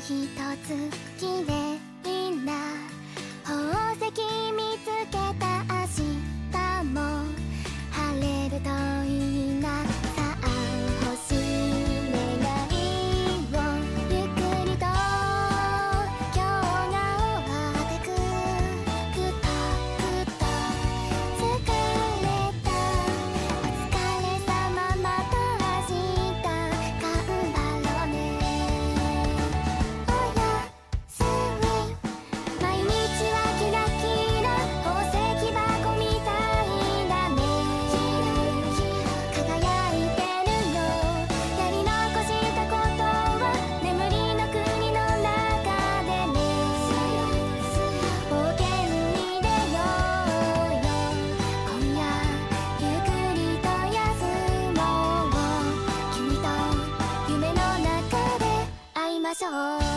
ひとつきれましょう。